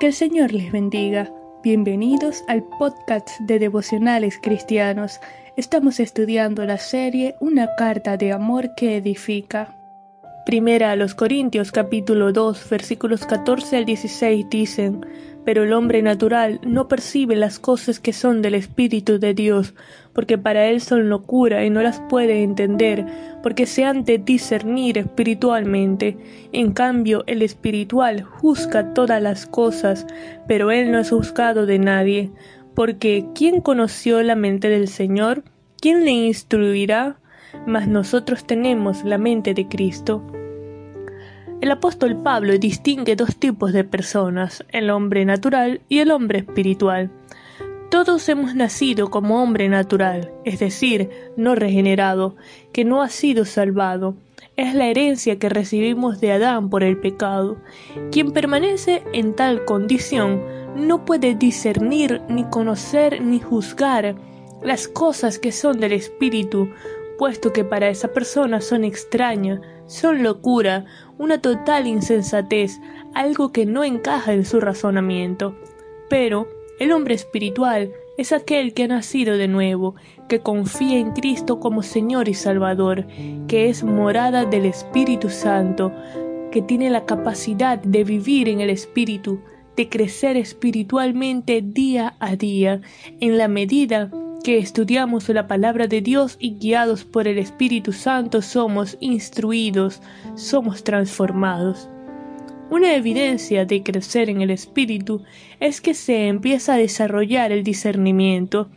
Que el Señor les bendiga. Bienvenidos al podcast de devocionales cristianos. Estamos estudiando la serie Una carta de amor que edifica. Primera a los Corintios capítulo 2 versículos 14 al 16 dicen, pero el hombre natural no percibe las cosas que son del Espíritu de Dios, porque para él son locura y no las puede entender, porque se han de discernir espiritualmente. En cambio, el espiritual juzga todas las cosas, pero él no es juzgado de nadie, porque ¿quién conoció la mente del Señor? ¿Quién le instruirá? Mas nosotros tenemos la mente de Cristo. El apóstol Pablo distingue dos tipos de personas, el hombre natural y el hombre espiritual. Todos hemos nacido como hombre natural, es decir, no regenerado, que no ha sido salvado. Es la herencia que recibimos de Adán por el pecado. Quien permanece en tal condición no puede discernir, ni conocer, ni juzgar las cosas que son del Espíritu, puesto que para esa persona son extrañas, son locura, una total insensatez, algo que no encaja en su razonamiento. Pero el hombre espiritual es aquel que ha nacido de nuevo, que confía en Cristo como Señor y Salvador, que es morada del Espíritu Santo, que tiene la capacidad de vivir en el Espíritu, de crecer espiritualmente día a día, en la medida que estudiamos la palabra de Dios y guiados por el Espíritu Santo somos instruidos, somos transformados. Una evidencia de crecer en el Espíritu es que se empieza a desarrollar el discernimiento,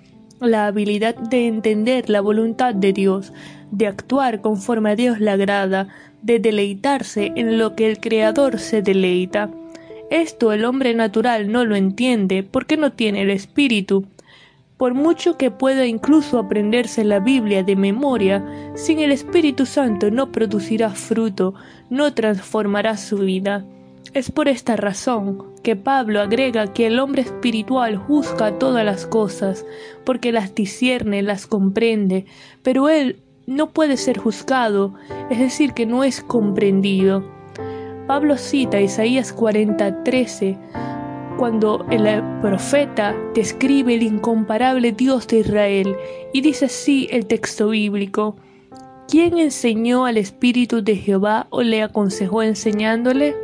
la habilidad de entender la voluntad de Dios, de actuar conforme a Dios le agrada, de deleitarse en lo que el Creador se deleita. Esto el hombre natural no lo entiende porque no tiene el Espíritu, por mucho que pueda incluso aprenderse la Biblia de memoria, sin el Espíritu Santo no producirá fruto, no transformará su vida. Es por esta razón que Pablo agrega que el hombre espiritual juzga todas las cosas, porque las discierne, las comprende, pero él no puede ser juzgado, es decir, que no es comprendido. Pablo cita Isaías 40:13 cuando el profeta describe el incomparable Dios de Israel y dice así el texto bíblico, ¿quién enseñó al Espíritu de Jehová o le aconsejó enseñándole?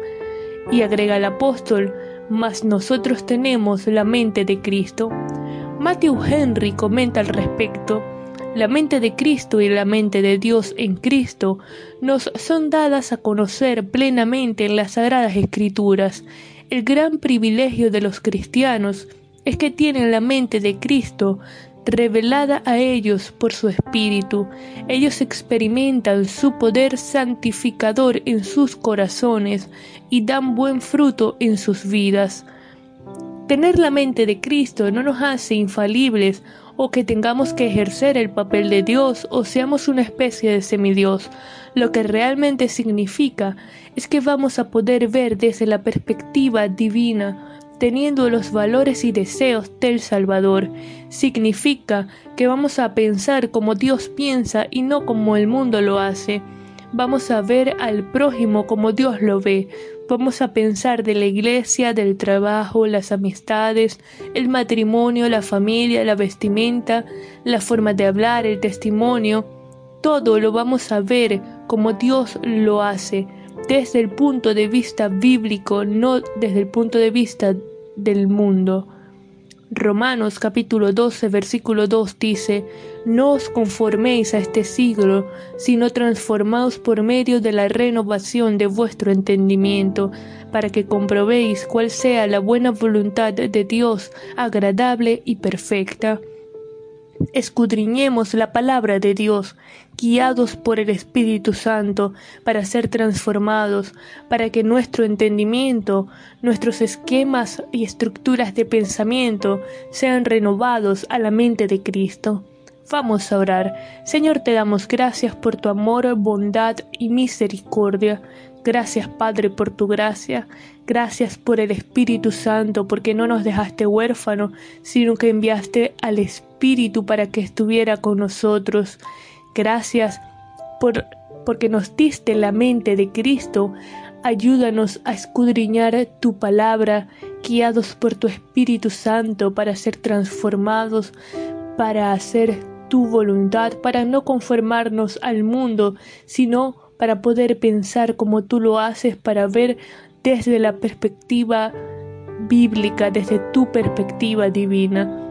Y agrega el apóstol, mas nosotros tenemos la mente de Cristo. Matthew Henry comenta al respecto, la mente de Cristo y la mente de Dios en Cristo nos son dadas a conocer plenamente en las sagradas escrituras el gran privilegio de los cristianos es que tienen la mente de Cristo revelada a ellos por su Espíritu. Ellos experimentan su poder santificador en sus corazones y dan buen fruto en sus vidas. Tener la mente de Cristo no nos hace infalibles o que tengamos que ejercer el papel de Dios o seamos una especie de semidios. Lo que realmente significa es que vamos a poder ver desde la perspectiva divina, teniendo los valores y deseos del Salvador. Significa que vamos a pensar como Dios piensa y no como el mundo lo hace. Vamos a ver al prójimo como Dios lo ve. Vamos a pensar de la iglesia, del trabajo, las amistades, el matrimonio, la familia, la vestimenta, la forma de hablar, el testimonio. Todo lo vamos a ver como Dios lo hace, desde el punto de vista bíblico, no desde el punto de vista del mundo. Romanos capítulo 12 versículo 2 dice, No os conforméis a este siglo, sino transformaos por medio de la renovación de vuestro entendimiento, para que comprobéis cuál sea la buena voluntad de Dios, agradable y perfecta. Escudriñemos la palabra de Dios, guiados por el Espíritu Santo, para ser transformados, para que nuestro entendimiento, nuestros esquemas y estructuras de pensamiento sean renovados a la mente de Cristo. Vamos a orar. Señor, te damos gracias por tu amor, bondad y misericordia. Gracias Padre por tu gracia, gracias por el Espíritu Santo, porque no nos dejaste huérfanos, sino que enviaste al Espíritu para que estuviera con nosotros. Gracias por porque nos diste la mente de Cristo. Ayúdanos a escudriñar tu palabra guiados por tu Espíritu Santo para ser transformados, para hacer tu voluntad, para no conformarnos al mundo, sino para poder pensar como tú lo haces, para ver desde la perspectiva bíblica, desde tu perspectiva divina.